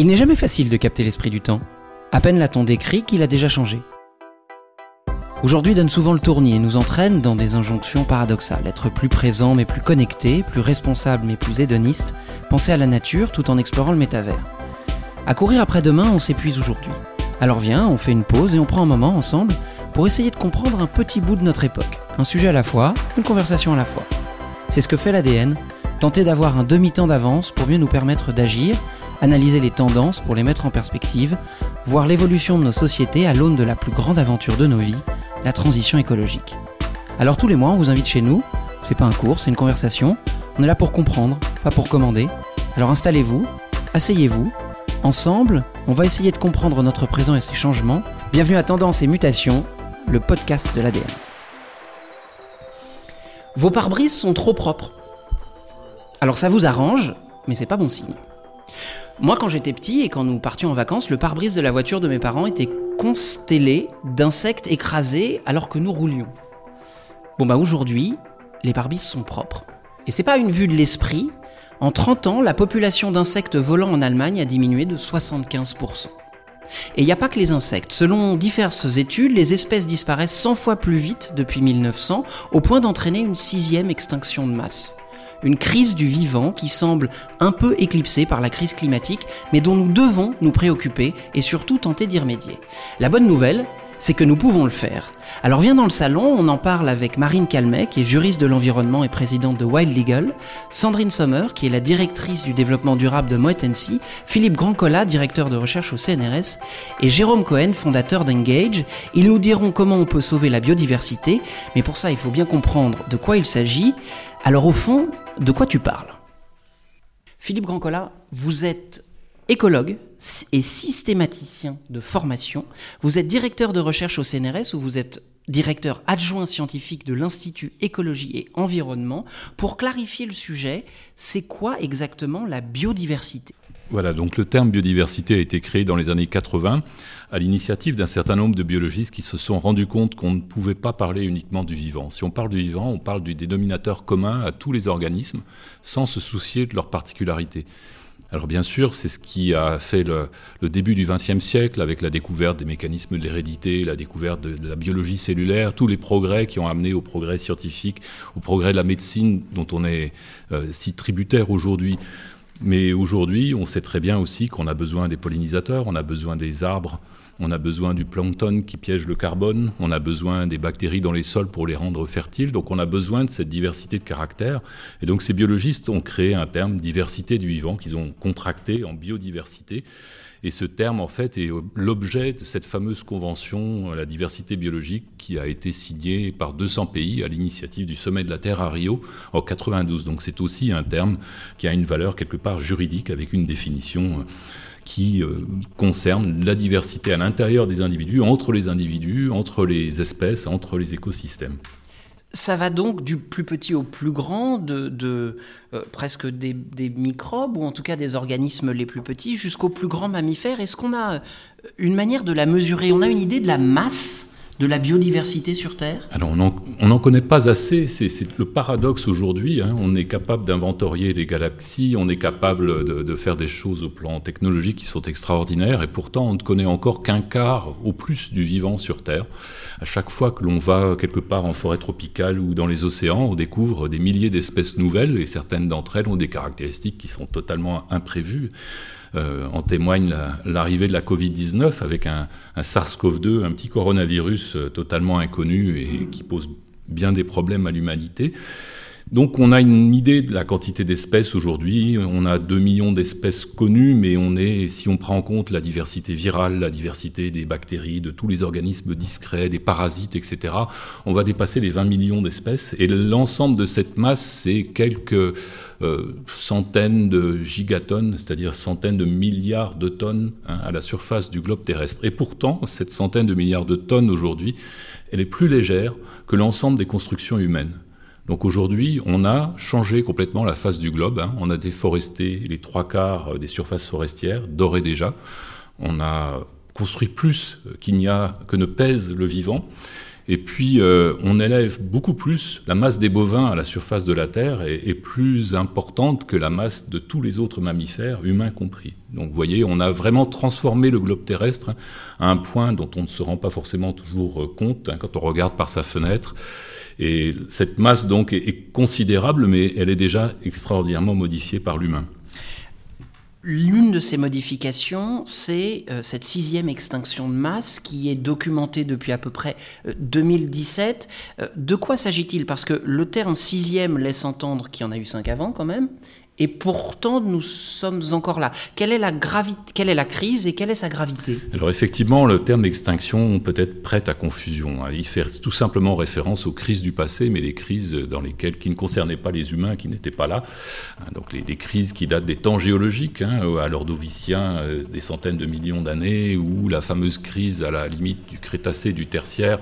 Il n'est jamais facile de capter l'esprit du temps. À peine l'a-t-on décrit qu'il a déjà changé. Aujourd'hui donne souvent le tournis et nous entraîne dans des injonctions paradoxales. Être plus présent mais plus connecté, plus responsable mais plus hédoniste, penser à la nature tout en explorant le métavers. À courir après demain, on s'épuise aujourd'hui. Alors viens, on fait une pause et on prend un moment ensemble pour essayer de comprendre un petit bout de notre époque. Un sujet à la fois, une conversation à la fois. C'est ce que fait l'ADN, tenter d'avoir un demi-temps d'avance pour mieux nous permettre d'agir, analyser les tendances pour les mettre en perspective, voir l'évolution de nos sociétés à l'aune de la plus grande aventure de nos vies, la transition écologique. Alors tous les mois, on vous invite chez nous, c'est pas un cours, c'est une conversation, on est là pour comprendre, pas pour commander. Alors installez-vous, asseyez-vous, ensemble, on va essayer de comprendre notre présent et ses changements. Bienvenue à Tendance et Mutation, le podcast de l'ADN. Vos pare-brises sont trop propres. Alors ça vous arrange, mais c'est pas bon signe. Moi, quand j'étais petit et quand nous partions en vacances, le pare-brise de la voiture de mes parents était constellé d'insectes écrasés alors que nous roulions. Bon bah aujourd'hui, les pare-brises sont propres. Et c'est pas une vue de l'esprit. En 30 ans, la population d'insectes volants en Allemagne a diminué de 75%. Et il n'y a pas que les insectes. Selon diverses études, les espèces disparaissent 100 fois plus vite depuis 1900, au point d'entraîner une sixième extinction de masse. Une crise du vivant qui semble un peu éclipsée par la crise climatique, mais dont nous devons nous préoccuper et surtout tenter d'y remédier. La bonne nouvelle, c'est que nous pouvons le faire. Alors viens dans le salon, on en parle avec Marine Calmet, qui est juriste de l'environnement et présidente de Wild Legal, Sandrine Sommer, qui est la directrice du développement durable de Moet Hennessy, Philippe Grandcola, directeur de recherche au CNRS, et Jérôme Cohen, fondateur d'Engage. Ils nous diront comment on peut sauver la biodiversité, mais pour ça il faut bien comprendre de quoi il s'agit. Alors au fond, de quoi tu parles Philippe Grandcola, vous êtes écologue et systématicien de formation. Vous êtes directeur de recherche au CNRS où vous êtes directeur adjoint scientifique de l'Institut Écologie et Environnement. Pour clarifier le sujet, c'est quoi exactement la biodiversité? Voilà, donc le terme biodiversité a été créé dans les années 80 à l'initiative d'un certain nombre de biologistes qui se sont rendus compte qu'on ne pouvait pas parler uniquement du vivant. Si on parle du vivant, on parle du dénominateur commun à tous les organismes sans se soucier de leurs particularités. Alors bien sûr, c'est ce qui a fait le, début du XXe siècle avec la découverte des mécanismes de l'hérédité, la découverte de, la biologie cellulaire, tous les progrès qui ont amené au progrès scientifique, au progrès de la médecine dont on est euh, si tributaire aujourd'hui. Mais aujourd'hui, on sait très bien aussi qu'on a besoin des pollinisateurs, on a besoin des arbres, on a besoin du plancton qui piège le carbone, on a besoin des bactéries dans les sols pour les rendre fertiles, donc on a besoin de cette diversité de caractères. Et donc ces biologistes ont créé un terme diversité du vivant qu'ils ont contracté en biodiversité. Et ce terme, en fait, est l'objet de cette fameuse convention, la diversité biologique, qui a été signée par 200 pays à l'initiative du Sommet de la Terre à Rio en 92. Donc c'est aussi un terme qui a une valeur quelque part juridique avec une définition qui euh, concerne la diversité à l'intérieur des individus, entre les individus, entre les espèces, entre les écosystèmes. Ça va donc du plus petit au plus grand, de, euh, presque des, microbes, ou en tout cas des organismes les plus petits, jusqu'aux plus grands mammifères. Est-ce qu'on a une manière de la mesurer? On a une idée de la masse? De la biodiversité sur Terre Alors on n'en connaît pas assez, c'est le paradoxe aujourd'hui. Hein. On est capable d'inventorier les galaxies, on est capable de, faire des choses au plan technologique qui sont extraordinaires, et pourtant on ne connaît encore qu'un quart au plus du vivant sur Terre. À chaque fois que l'on va quelque part en forêt tropicale ou dans les océans, on découvre des milliers d'espèces nouvelles, et certaines d'entre elles ont des caractéristiques qui sont totalement imprévues. Euh, en témoigne l'arrivée de la Covid-19 avec un, SARS-CoV-2, un petit coronavirus euh, totalement inconnu et qui pose bien des problèmes à l'humanité. Donc on a une idée de la quantité d'espèces aujourd'hui. On a 2 millions d'espèces connues, mais on est, si on prend en compte la diversité virale, la diversité des bactéries, de tous les organismes discrets, des parasites, etc., on va dépasser les 20 millions d'espèces. Et l'ensemble de cette masse, c'est quelques euh, centaines de gigatonnes, c'est-à-dire centaines de milliards de tonnes hein, à la surface du globe terrestre. Et pourtant, cette centaine de milliards de tonnes aujourd'hui, elle est plus légère que l'ensemble des constructions humaines. Donc aujourd'hui, on a changé complètement la face du globe. Hein. On a déforesté les trois quarts des surfaces forestières, d'ores et déjà. On a construit plus qu'il n'y a que ne pèse le vivant. Et puis, euh, on élève beaucoup plus la masse des bovins à la surface de la Terre est, plus importante que la masse de tous les autres mammifères, humains compris. Donc, vous voyez, on a vraiment transformé le globe terrestre à un point dont on ne se rend pas forcément toujours euh, compte hein, quand on regarde par sa fenêtre. Et cette masse, donc, est considérable, mais elle est déjà extraordinairement modifiée par l'humain. L'une de ces modifications, c'est euh, cette sixième extinction de masse qui est documentée depuis à peu près 2017. Euh, euh, de quoi s'agit-il? Parce que le terme sixième laisse entendre qu'il y en a eu cinq avant quand même, et pourtant, nous sommes encore là. Quelle est la, gravité, quelle est la crise et quelle est sa gravité? Alors effectivement, le terme extinction peut être prêt à confusion. Hein. Il fait tout simplement référence aux crises du passé, mais des crises dans lesquelles, qui ne concernaient pas les humains, qui n'étaient pas là. Hein, donc des crises qui datent des temps géologiques, hein, à l'ordovicien, euh, des centaines de millions d'années, ou la fameuse crise à la limite du Crétacé, du Tertiaire,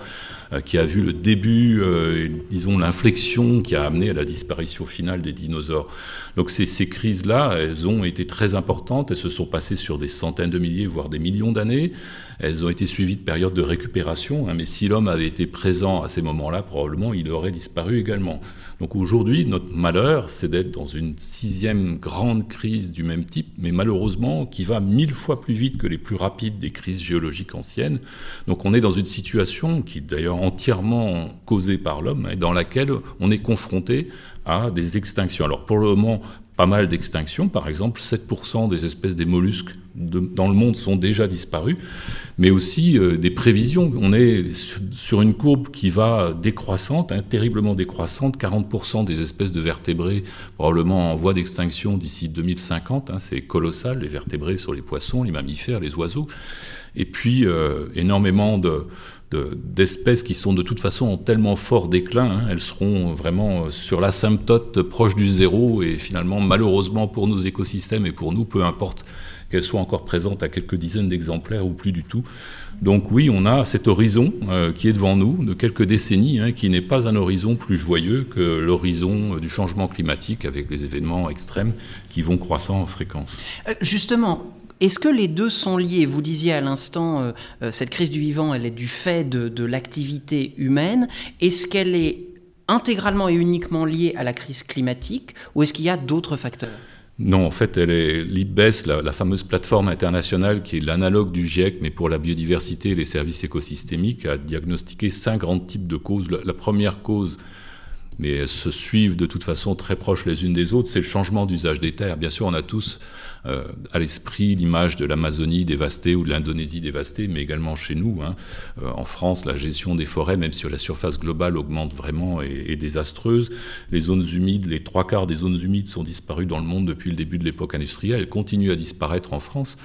euh, qui a vu le début, euh, disons l'inflexion qui a amené à la disparition finale des dinosaures. Donc ces, ces crises-là, elles ont été très importantes, elles se sont passées sur des centaines de milliers, voire des millions d'années. Elles ont été suivies de périodes de récupération, hein, mais si l'homme avait été présent à ces moments-là, probablement il aurait disparu également. Donc aujourd'hui, notre malheur, c'est d'être dans une sixième grande crise du même type, mais malheureusement qui va mille fois plus vite que les plus rapides des crises géologiques anciennes. Donc on est dans une situation qui est d'ailleurs entièrement causée par l'homme et dans laquelle on est confronté à des extinctions. Alors pour le moment, pas mal d'extinctions. Par exemple, 7% des espèces des mollusques dans le monde sont déjà disparues, mais aussi euh, des prévisions. On est sur, une courbe qui va décroissante, hein, terriblement décroissante. 40% des espèces de vertébrés probablement en voie d'extinction d'ici 2050. Hein, c'est colossal, les vertébrés sur les poissons, les mammifères, les oiseaux. Et puis euh, énormément de, d'espèces qui sont de toute façon en tellement fort déclin. Hein. elles seront vraiment sur l'asymptote proche du zéro et finalement, malheureusement pour nos écosystèmes et pour nous, peu importe qu'elles soient encore présentes à quelques dizaines d'exemplaires ou plus du tout. Donc oui, on a cet horizon euh, qui est devant nous de quelques décennies, hein, qui n'est pas un horizon plus joyeux que l'horizon du changement climatique avec les événements extrêmes qui vont croissant en fréquence. Euh, justement, est-ce que les deux sont liés? Vous disiez à l'instant, euh, euh, cette crise du vivant, elle est du fait de, l'activité humaine. Est-ce qu'elle est intégralement et uniquement liée à la crise climatique ou est-ce qu'il y a d'autres facteurs? Non, en fait, elle est l'IBES, la, fameuse plateforme internationale qui est l'analogue du GIEC, mais pour la biodiversité et les services écosystémiques, a diagnostiqué cinq grands types de causes. la première cause, mais elles se suivent de toute façon très proches les unes des autres, c'est le changement d'usage des terres. Bien sûr, on a tous euh, à l'esprit l'image de l'Amazonie dévastée ou de l'Indonésie dévastée, mais également chez nous. Hein. Euh, en France, la gestion des forêts, même si la surface globale augmente vraiment, est, est, désastreuse. Les zones humides, les trois quarts des zones humides sont disparues dans le monde depuis le début de l'époque industrielle. Elles continuent à disparaître en France.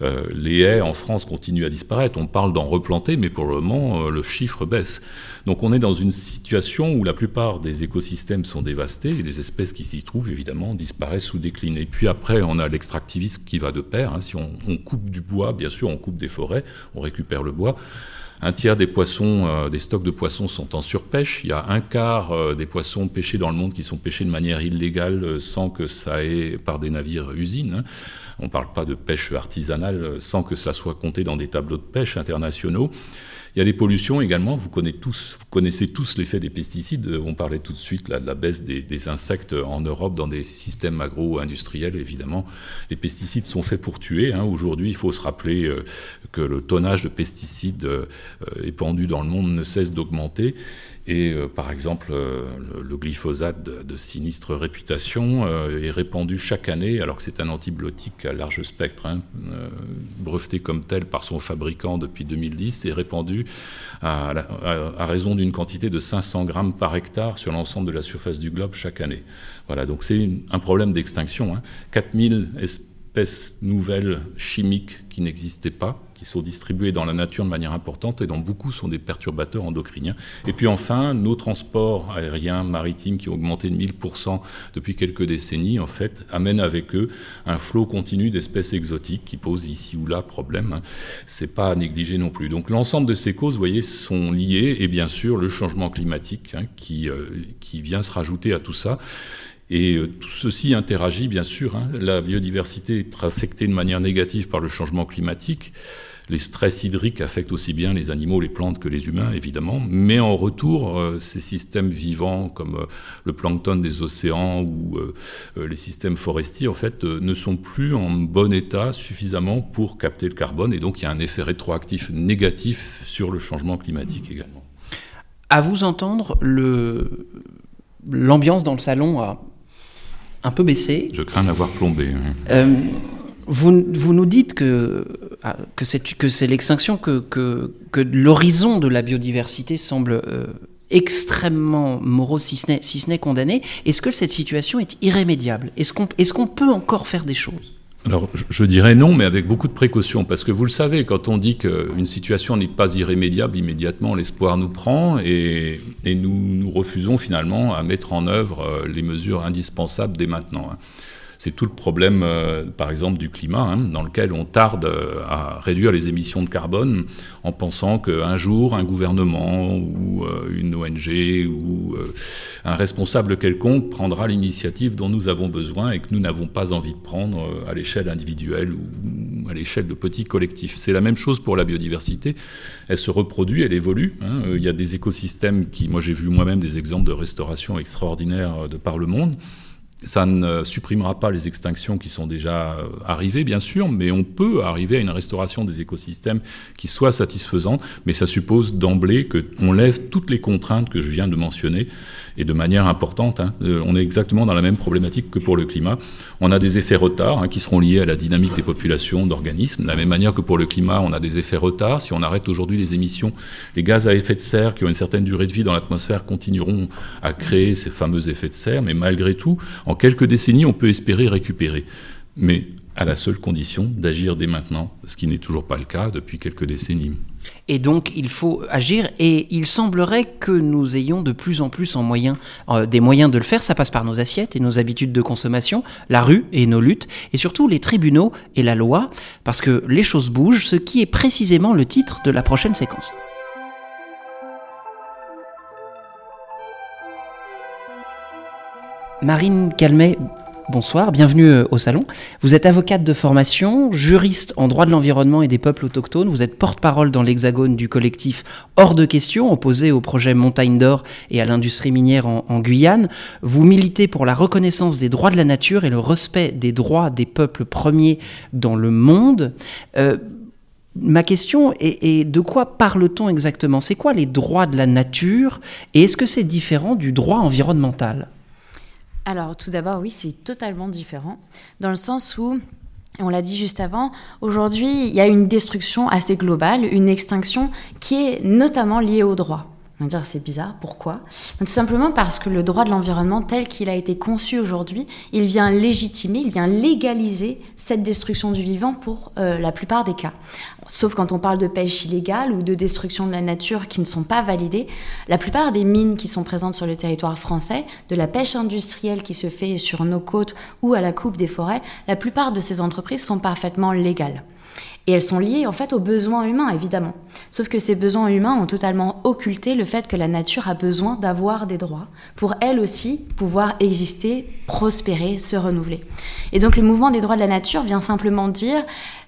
Euh, les haies en France continuent à disparaître. On parle d'en replanter, mais pour le moment, euh, le chiffre baisse. Donc on est dans une situation où la plupart des écosystèmes sont dévastés et les espèces qui s'y trouvent, évidemment, disparaissent ou déclinent. Et puis après, on a l'extractivisme qui va de pair. Hein. Si on, coupe du bois, bien sûr, on coupe des forêts, on récupère le bois. Un tiers des poissons, euh, des stocks de poissons sont en surpêche. Il y a un quart des poissons pêchés dans le monde qui sont pêchés de manière illégale sans que ça ait par des navires usines. Hein. On ne parle pas de pêche artisanale sans que ça soit compté dans des tableaux de pêche internationaux. Il y a les pollutions également. Vous connaissez tous, l'effet des pesticides. On parlait tout de suite de la baisse des, insectes en Europe dans des systèmes agro-industriels. Évidemment, les pesticides sont faits pour tuer. Hein. Aujourd'hui, il faut se rappeler euh, que le tonnage de pesticides euh, épandu dans le monde ne cesse d'augmenter. Et euh, par exemple, euh, le, glyphosate de, sinistre réputation euh, est répandu chaque année, alors que c'est un antibiotique à large spectre, hein, breveté comme tel par son fabricant depuis 2010, et répandu à, raison d'une quantité de 500 grammes par hectare sur l'ensemble de la surface du globe chaque année. Voilà, donc c'est un problème d'extinction. Hein. 4000 espèces nouvelles chimiques qui n'existaient pas qui sont distribués dans la nature de manière importante et dont beaucoup sont des perturbateurs endocriniens. Et puis enfin, nos transports aériens, maritimes qui ont augmenté de 1000% depuis quelques décennies, en fait, amènent avec eux un flot continu d'espèces exotiques qui posent ici ou là problème. C'est pas à négliger non plus. Donc l'ensemble de ces causes, vous voyez, sont liées et bien sûr le changement climatique hein, qui, euh, qui vient se rajouter à tout ça. Et euh, tout ceci interagit, bien sûr. Hein. La biodiversité est affectée de manière négative par le changement climatique. Les stress hydriques affectent aussi bien les animaux, les plantes que les humains, évidemment. Mais en retour, euh, ces systèmes vivants comme euh, le plancton des océans ou les systèmes forestiers, en fait, ne sont plus en bon état suffisamment pour capter le carbone. Et donc, il y a un effet rétroactif négatif sur le changement climatique également. À vous entendre, l'ambiance dans le salon a un peu baissé. Je crains d'avoir plombé. Euh, vous, vous, nous dites que, ah, que c'est, l'extinction, que, que, que l'horizon de la biodiversité semble euh, extrêmement morose, si ce, n'est, si condamné. Est-ce que cette situation est irrémédiable? Est-ce qu'on, est-ce qu'on peut encore faire des choses? Alors, je dirais non, mais avec beaucoup de précautions, parce que vous le savez, quand on dit qu'une situation n'est pas irrémédiable, immédiatement l'espoir nous prend et, nous, nous refusons finalement à mettre en œuvre euh, les mesures indispensables dès maintenant. C'est tout le problème, euh, par exemple, du climat, hein, dans lequel on tarde euh, à réduire les émissions de carbone en pensant qu'un jour, un gouvernement ou euh, une ONG ou un responsable quelconque prendra l'initiative dont nous avons besoin et que nous n'avons pas envie de prendre à l'échelle individuelle ou à l'échelle de petits collectifs. C'est la même chose pour la biodiversité. Elle se reproduit, elle évolue. Hein. Il y a des écosystèmes qui, moi j'ai vu moi-même des exemples de restauration extraordinaires de par le monde. Ça ne supprimera pas les extinctions qui sont déjà euh, arrivées, bien sûr, mais on peut arriver à une restauration des écosystèmes qui soit satisfaisante, mais ça suppose d'emblée qu'on lève toutes les contraintes que je viens de mentionner et de manière importante. Hein. Euh, on est exactement dans la même problématique que pour le climat. On a des effets retards hein, qui seront liés à la dynamique des populations d'organismes. De la même manière que pour le climat, on a des effets retards. Si on arrête aujourd'hui les émissions, les gaz à effet de serre qui ont une certaine durée de vie dans l'atmosphère continueront à créer ces fameux effets de serre. Mais malgré tout, en quelques décennies, on peut espérer récupérer. Mais à la seule condition d'agir dès maintenant, ce qui n'est toujours pas le cas depuis quelques décennies. Et donc il faut agir et il semblerait que nous ayons de plus en plus euh, des moyens de le faire. Ça passe par nos assiettes et nos habitudes de consommation, la rue et nos luttes, et surtout les tribunaux et la loi, parce que les choses bougent, ce qui est précisément le titre de la prochaine séquence. Marine Calmet, Bonsoir, bienvenue euh, au salon. Vous êtes avocate de formation, juriste en droit de l'environnement et des peuples autochtones. Vous êtes porte-parole dans l'hexagone du collectif Hors de question, opposé au projet Montagne d'Or et à l'industrie minière en, Guyane. Vous militez pour la reconnaissance des droits de la nature et le respect des droits des peuples premiers dans le monde. Euh, ma question est, est de quoi parle-t-on exactement? C'est quoi les droits de la nature? Et est-ce que c'est différent du droit environnemental? Alors, tout d'abord, oui, c'est totalement différent, dans le sens où on l'a dit juste avant, aujourd'hui, il y a une destruction assez globale, une extinction qui est notamment liée au droit. On va dire c'est bizarre, pourquoi? Tout simplement parce que le droit de l'environnement tel qu'il a été conçu aujourd'hui, il vient légitimer, il vient légaliser cette destruction du vivant pour euh, la plupart des cas sauf quand on parle de pêche illégale ou de destruction de la nature qui ne sont pas validées, la plupart des mines qui sont présentes sur le territoire français, de la pêche industrielle qui se fait sur nos côtes ou à la coupe des forêts, la plupart de ces entreprises sont parfaitement légales. Et elles sont liées en fait aux besoins humains, évidemment. Sauf que ces besoins humains ont totalement occulté le fait que la nature a besoin d'avoir des droits pour elle aussi pouvoir exister, prospérer, se renouveler. Et donc le mouvement des droits de la nature vient simplement dire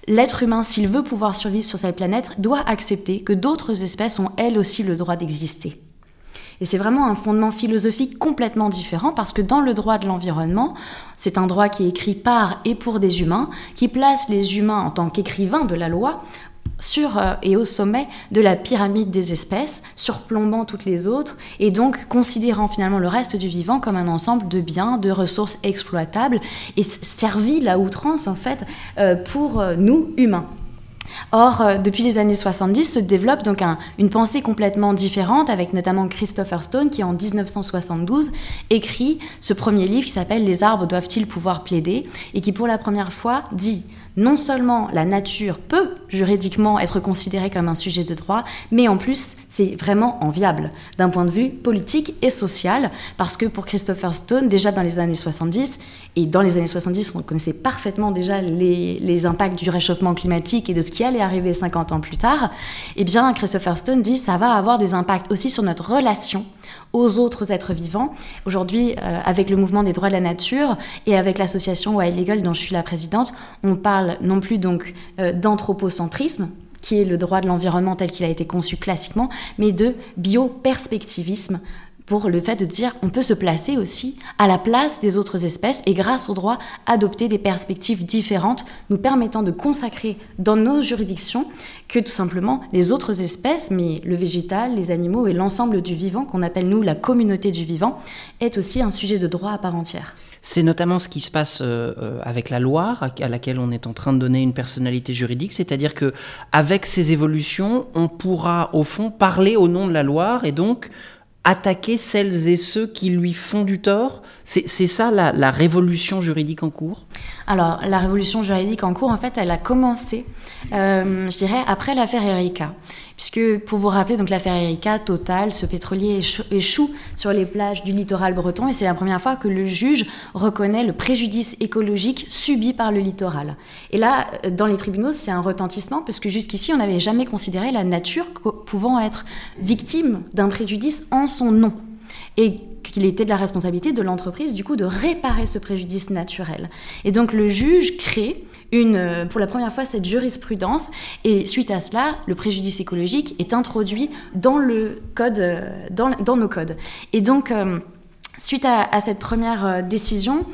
l'être humain, s'il veut pouvoir survivre sur cette planète, doit accepter que d'autres espèces ont elles aussi le droit d'exister. Et c'est vraiment un fondement philosophique complètement différent parce que dans le droit de l'environnement, c'est un droit qui est écrit par et pour des humains, qui place les humains en tant qu'écrivains de la loi sur euh, et au sommet de la pyramide des espèces, surplombant toutes les autres, et donc considérant finalement le reste du vivant comme un ensemble de biens, de ressources exploitables, et servi à outrance en fait euh, pour euh, nous humains. Or, depuis les années 70, se développe donc une pensée complètement différente, avec notamment Christopher Stone, qui en 1972 écrit ce premier livre qui s'appelle Les arbres doivent-ils pouvoir plaider et qui pour la première fois dit non seulement la nature peut juridiquement être considérée comme un sujet de droit, mais en plus c'est vraiment enviable d'un point de vue politique et social, parce que pour Christopher Stone, déjà dans les années 70, et dans les années 70, on connaissait parfaitement déjà les, impacts du réchauffement climatique et de ce qui allait arriver 50 ans plus tard, eh bien Christopher Stone dit ça va avoir des impacts aussi sur notre relation aux autres êtres vivants. Aujourd'hui, euh, avec le mouvement des droits de la nature et avec l'association Wild Legal dont je suis la présidente, on parle non plus donc euh, d'anthropocentrisme, qui est le droit de l'environnement tel qu'il a été conçu classiquement, mais de bioperspectivisme, pour le fait de dire on peut se placer aussi à la place des autres espèces et grâce au droit adopter des perspectives différentes nous permettant de consacrer dans nos juridictions que tout simplement les autres espèces, mais le végétal, les animaux et l'ensemble du vivant qu'on appelle nous la communauté du vivant est aussi un sujet de droit à part entière. C'est notamment ce qui se passe euh, euh, avec la Loire, à laquelle on est en train de donner une personnalité juridique, c'est-à-dire que avec ces évolutions, on pourra au fond parler au nom de la Loire et donc attaquer celles et ceux qui lui font du tort C'est ça la, révolution juridique en cours? Alors, la révolution juridique en cours, en fait, elle a commencé, euh, je dirais, après l'affaire Erika. Puisque, pour vous rappeler, donc l'affaire Erika, Total, ce pétrolier échoue sur les plages du littoral breton et c'est la première fois que le juge reconnaît le préjudice écologique subi par le littoral. Et là, dans les tribunaux, c'est un retentissement puisque jusqu'ici, on n'avait jamais considéré la nature pouvant être victime d'un préjudice en son nom. Et qu'il était de la responsabilité de l'entreprise, du coup, de réparer ce préjudice naturel. Et donc, le juge crée euh, pour la première fois cette jurisprudence et suite à cela, le préjudice écologique est introduit dans, le code, euh, dans nos codes. Et donc, euh, suite à, cette première décision,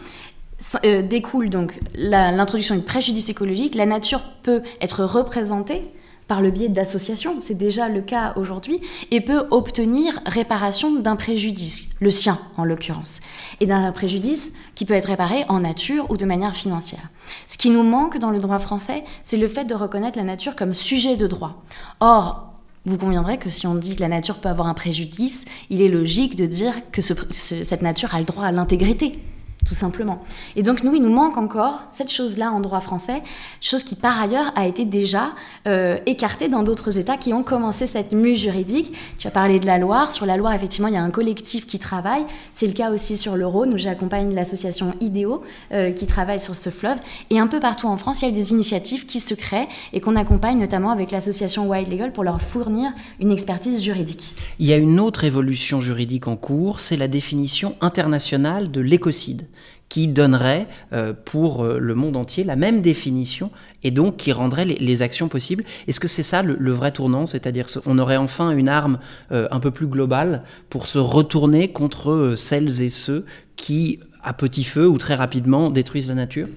découle donc l'introduction du préjudice écologique. La nature peut être représentée par le biais d'associations, c'est déjà le cas aujourd'hui, et peut obtenir réparation d'un préjudice, le sien en l'occurrence, et d'un préjudice qui peut être réparé en nature ou de manière financière. Ce qui nous manque dans le droit français, c'est le fait de reconnaître la nature comme sujet de droit. Or, vous conviendrez que si on dit que la nature peut avoir un préjudice, il est logique de dire que cette nature a le droit à l'intégrité tout simplement. Et donc nous, il nous manque encore cette chose-là en droit français, chose qui par ailleurs a été déjà euh, écartée dans d'autres États qui ont commencé cette mue juridique. Tu as parlé de la Loire. Sur la Loire, effectivement, il y a un collectif qui travaille. C'est le cas aussi sur le Rhône, où j'accompagne l'association IDEO euh, qui travaille sur ce fleuve. Et un peu partout en France, il y a des initiatives qui se créent et qu'on accompagne notamment avec l'association Wild Legal pour leur fournir une expertise juridique. Il y a une autre évolution juridique en cours, c'est la définition internationale de l'écocide qui donnerait euh, pour euh, le monde entier la même définition et donc qui rendrait les, actions possibles. Est-ce que c'est ça le, vrai tournant? C'est-à-dire qu'on aurait enfin une arme euh, un peu plus globale pour se retourner contre celles et ceux qui, à petit feu ou très rapidement, détruisent la nature?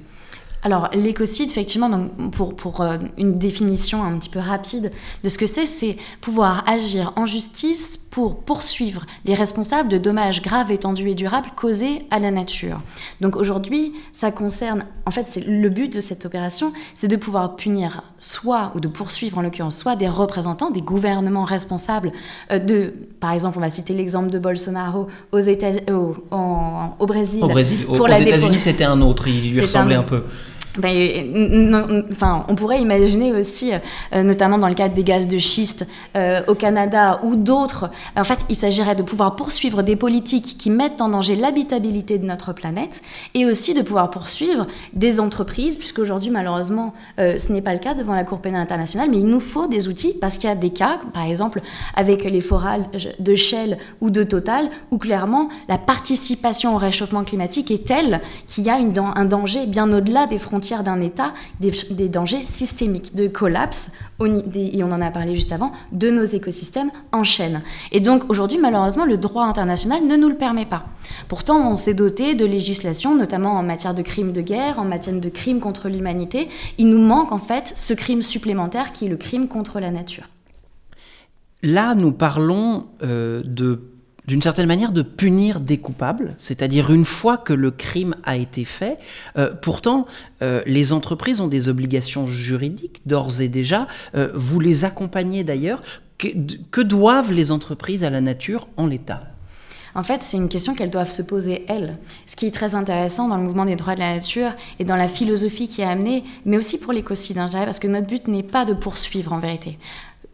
Alors, l'écocide, effectivement, donc pour, pour une définition un petit peu rapide de ce que c'est, c'est pouvoir agir en justice pour poursuivre les responsables de dommages graves, étendus et durables causés à la nature. Donc aujourd'hui, ça concerne, en fait, c'est le but de cette opération, c'est de pouvoir punir soit, ou de poursuivre en l'occurrence, soit des représentants, des gouvernements responsables euh, de, par exemple, on va citer l'exemple de Bolsonaro aux États, au, au Brésil. Au Brésil, pour aux États-Unis, c'était un autre, il lui ressemblait un peu. Ben, on pourrait imaginer aussi, euh, notamment dans le cadre des gaz de schiste euh, au Canada ou d'autres, en fait, il s'agirait de pouvoir poursuivre des politiques qui mettent en danger l'habitabilité de notre planète et aussi de pouvoir poursuivre des entreprises, puisqu'aujourd'hui, malheureusement, euh, ce n'est pas le cas devant la Cour pénale internationale, mais il nous faut des outils parce qu'il y a des cas, par exemple, avec les forages de Shell ou de Total, où clairement la participation au réchauffement climatique est telle qu'il y a un danger bien au-delà des frontières d'un État des, dangers systémiques de collapse, et on en a parlé juste avant, de nos écosystèmes en chaîne. Et donc aujourd'hui, malheureusement, le droit international ne nous le permet pas. Pourtant, on s'est doté de législation, notamment en matière de crimes de guerre, en matière de crimes contre l'humanité. Il nous manque en fait ce crime supplémentaire qui est le crime contre la nature. Là, nous parlons euh, de d'une certaine manière de punir des coupables, c'est-à-dire une fois que le crime a été fait. Euh, pourtant, euh, les entreprises ont des obligations juridiques d'ores et déjà. Euh, vous les accompagnez d'ailleurs. Que, doivent les entreprises à la nature en l'état? En fait, c'est une question qu'elles doivent se poser elles. Ce qui est très intéressant dans le mouvement des droits de la nature et dans la philosophie qui est amenée, mais aussi pour l'écocide, hein, parce que notre but n'est pas de poursuivre en vérité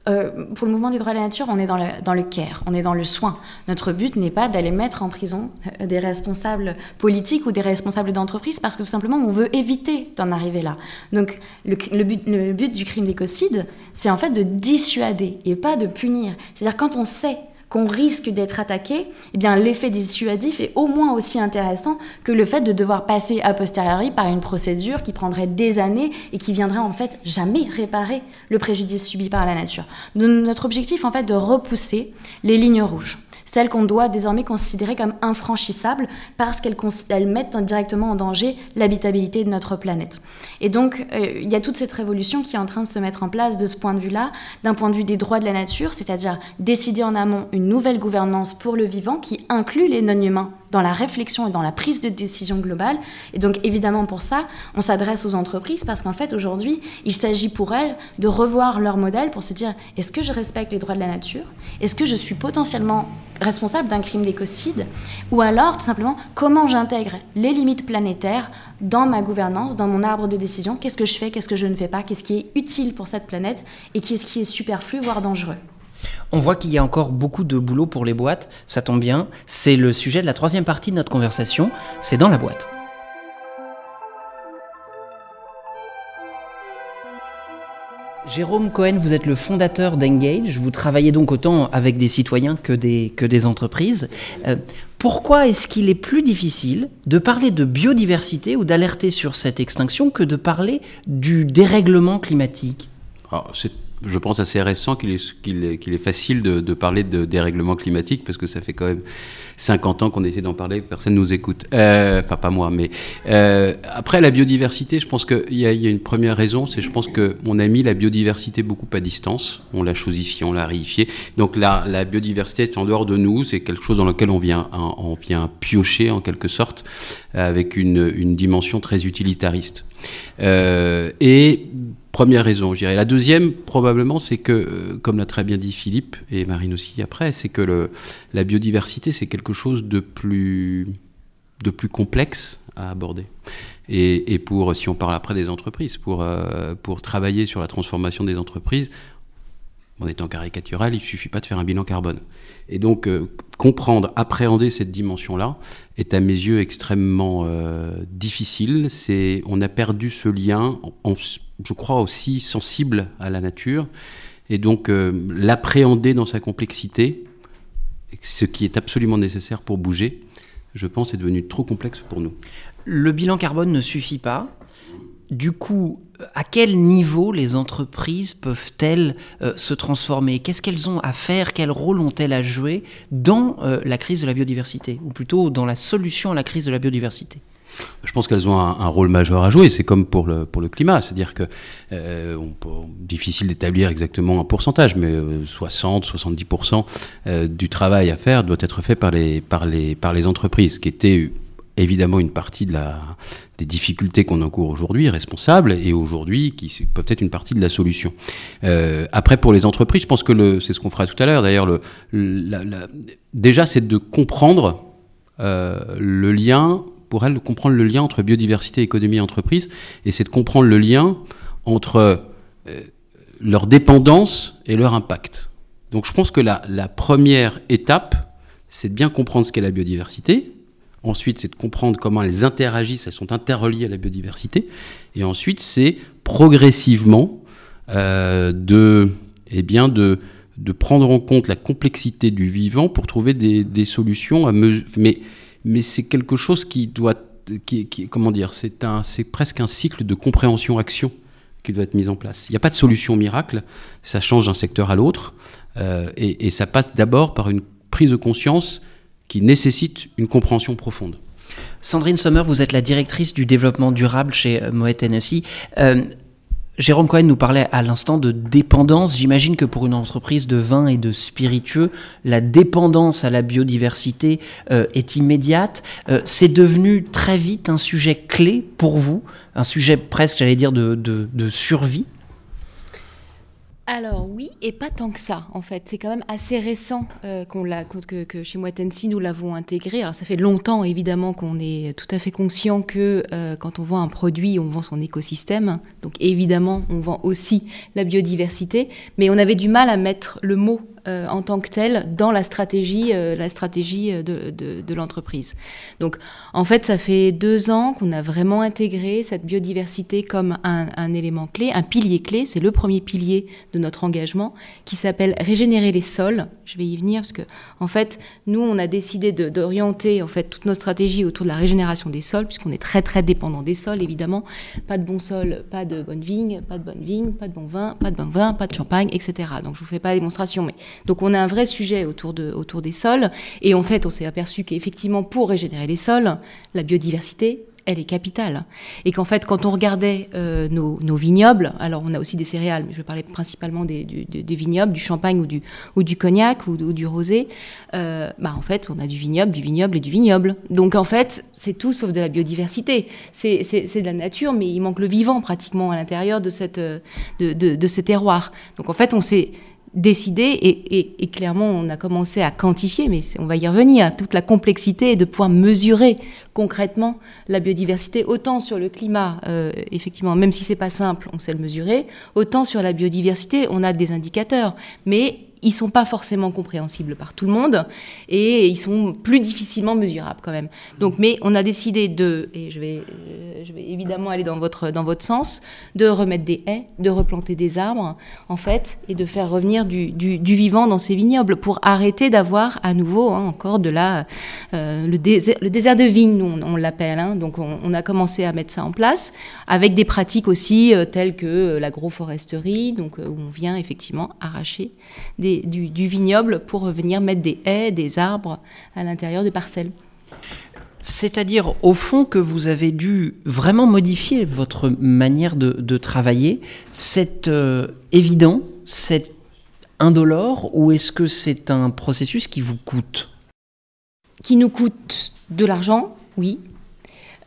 euh, pour le mouvement des droits de la nature, on est dans le, dans care, on est dans le soin. Notre but n'est pas d'aller mettre en prison euh, des responsables politiques ou des responsables d'entreprise parce que tout simplement on veut éviter d'en arriver là. Donc le, but, le but du crime d'écocide, c'est en fait de dissuader et pas de punir. C'est-à-dire quand on sait qu'on risque d'être attaqué, eh bien l'effet dissuasif est au moins aussi intéressant que le fait de devoir passer a posteriori par une procédure qui prendrait des années et qui viendrait en fait jamais réparer le préjudice subi par la nature. Notre objectif en fait de repousser les lignes rouges celles qu'on doit désormais considérer comme infranchissables parce qu'elles mettent directement en danger l'habitabilité de notre planète. Et donc, euh, il y a toute cette révolution qui est en train de se mettre en place de ce point de vue-là, d'un point de vue des droits de la nature, c'est-à-dire décider en amont une nouvelle gouvernance pour le vivant qui inclut les non-humains dans la réflexion et dans la prise de décision globale. Et donc évidemment pour ça, on s'adresse aux entreprises parce qu'en fait aujourd'hui, il s'agit pour elles de revoir leur modèle pour se dire est-ce que je respecte les droits de la nature? Est-ce que je suis potentiellement responsable d'un crime d'écocide? Ou alors tout simplement comment j'intègre les limites planétaires dans ma gouvernance, dans mon arbre de décision? Qu'est-ce que je fais? Qu'est-ce que je ne fais pas? Qu'est-ce qui est utile pour cette planète? Et qu'est-ce qui est superflu, voire dangereux? On voit qu'il y a encore beaucoup de boulot pour les boîtes, ça tombe bien, c'est le sujet de la troisième partie de notre conversation, c'est dans la boîte. Jérôme Cohen, vous êtes le fondateur d'Engage, vous travaillez donc autant avec des citoyens que des, entreprises. Euh, pourquoi est-ce qu'il est plus difficile de parler de biodiversité ou d'alerter sur cette extinction que de parler du dérèglement climatique? Je pense, assez récent qu'il est, facile de, parler de dérèglement climatique, parce que ça fait quand même 50 ans qu'on essaie d'en parler, personne ne nous écoute. Euh, enfin, pas moi, mais euh, après la biodiversité, je pense qu'il y, a une première raison, c'est je pense qu'on a mis la biodiversité beaucoup à distance, on l'a chosifié, on l'a réifié. Donc la, la biodiversité est en dehors de nous, c'est quelque chose dans lequel on vient, on vient piocher en quelque sorte, avec une, une dimension très utilitariste. Euh, et Première raison, je dirais. La deuxième, probablement, c'est que, euh, comme l'a très bien dit Philippe et Marine aussi après, c'est que la biodiversité, c'est quelque chose de plus, de plus complexe à aborder. Et, pour, si on parle après des entreprises, pour, euh, pour travailler sur la transformation des entreprises, en étant caricatural, il ne suffit pas de faire un bilan carbone. Et donc, euh, comprendre, appréhender cette dimension-là est à mes yeux extrêmement difficile. On a perdu ce lien, en, je crois aussi sensible à la nature, et donc euh, l'appréhender dans sa complexité, ce qui est absolument nécessaire pour bouger, je pense, est devenu trop complexe pour nous. Le bilan carbone ne suffit pas. Du coup, à quel niveau les entreprises peuvent-elles euh, se transformer? Qu'est-ce qu'elles ont à faire? Quel rôle ont-elles à jouer dans euh, la crise de la biodiversité? Ou plutôt dans la solution à la crise de la biodiversité? Je pense qu'elles ont un, rôle majeur à jouer. C'est comme pour le, pour le climat. C'est-à-dire que euh, difficile d'établir exactement un pourcentage, mais 60, euh, 70% euh, du travail à faire doit être fait par les, par les, par les entreprises, qui était évidemment une partie de la, des difficultés qu'on encourt aujourd'hui, responsables, et aujourd'hui qui peuvent être une partie de la solution. Après, pour les entreprises, je pense que c'est ce qu'on fera tout à l'heure. D'ailleurs, le, déjà, c'est de comprendre le lien, pour elles, de comprendre le lien entre biodiversité, économie et entreprise, et c'est de comprendre le lien entre euh, leur dépendance et leur impact. Donc, je pense que la, la première étape, c'est de bien comprendre ce qu'est la biodiversité, Ensuite, c'est de comprendre comment elles interagissent, elles sont interreliées à la biodiversité. Et ensuite, c'est progressivement euh, de, eh bien de, de prendre en compte la complexité du vivant pour trouver des, des solutions à mesure. Mais, mais c'est quelque chose qui doit, comment dire, c'est presque un cycle de compréhension-action qui doit être mis en place. Il n'y a pas de solution miracle, ça change d'un secteur à l'autre, euh, et, et ça passe d'abord par une prise de conscience qui nécessite une compréhension profonde. Sandrine Sommer, vous êtes la directrice du développement durable chez euh, Moet Hennessy. Euh, Jérôme Cohen nous parlait à l'instant de dépendance. J'imagine que pour une entreprise de vin et de spiritueux, la dépendance à la biodiversité euh, est immédiate. Euh, c'est devenu très vite un sujet clé pour vous, un sujet presque, j'allais dire, de, de, de survie alors oui, et pas tant que ça, en fait. C'est quand même assez récent euh, qu'on l'a, que, que, chez Moitensi, nous l'avons intégré. Alors ça fait longtemps, évidemment, qu'on est tout à fait conscient que euh, quand on vend un produit, on vend son écosystème. Donc évidemment, on vend aussi la biodiversité. Mais on avait du mal à mettre le mot euh, en tant que tel dans la stratégie, euh, la stratégie euh, de, l'entreprise. Donc, en fait, ça fait deux ans qu'on a vraiment intégré cette biodiversité comme un, élément clé, un pilier clé. C'est le premier pilier de notre engagement qui s'appelle régénérer les sols. Je vais y venir parce que, en fait, nous, on a décidé d'orienter en fait toute notre stratégie autour de la régénération des sols, puisqu'on est très très dépendant des sols, évidemment. Pas de bons sols, pas de bonnes vignes, pas de bonnes vignes, pas de bons vins, pas de bon vin, pas de champagne, etc. Donc, je vous fais pas la démonstration, mais donc on a un vrai sujet autour, de, autour des sols. Et en fait, on s'est aperçu qu'effectivement, pour régénérer les sols, la biodiversité, elle est capitale. Et qu'en fait, quand on regardait euh, nos, vignobles, alors on a aussi des céréales, mais je parler principalement des, vignobles, du champagne ou du, ou du cognac ou, du rosé, euh, bah en fait, on a du vignoble, du vignoble et du vignoble. Donc en fait, c'est tout sauf de la biodiversité. C'est de la nature, mais il manque le vivant pratiquement à l'intérieur de, cette, de, de, de ces terroirs. Donc en fait, on s'est décidé et, clairement on a commencé à quantifier, mais on va y revenir, toute la complexité de pouvoir mesurer concrètement la biodiversité, autant sur le climat, euh, effectivement, même si c'est pas simple, on sait le mesurer, autant sur la biodiversité, on a des indicateurs, mais ils sont pas forcément compréhensibles par tout le monde et ils sont plus difficilement mesurables quand même. Donc, mais on a décidé de, et je vais, je vais évidemment aller dans votre, dans votre sens, de remettre des haies, de replanter des arbres, en fait, et de faire revenir du, du, vivant dans ces vignobles pour arrêter d'avoir à nouveau hein, encore de la, euh, le, désert, le désert de vigne, on, l'appelle. Hein. Donc, on, a commencé à mettre ça en place avec des pratiques aussi euh, telles que l'agroforesterie, donc euh, où on vient effectivement arracher des des, du, du, vignoble pour venir mettre des haies, des arbres à l'intérieur des parcelles. C'est-à-dire, au fond, que vous avez dû vraiment modifier votre manière de, de travailler. C'est euh, évident, c'est indolore, ou est-ce que c'est un processus qui vous coûte? Qui nous coûte de l'argent, oui,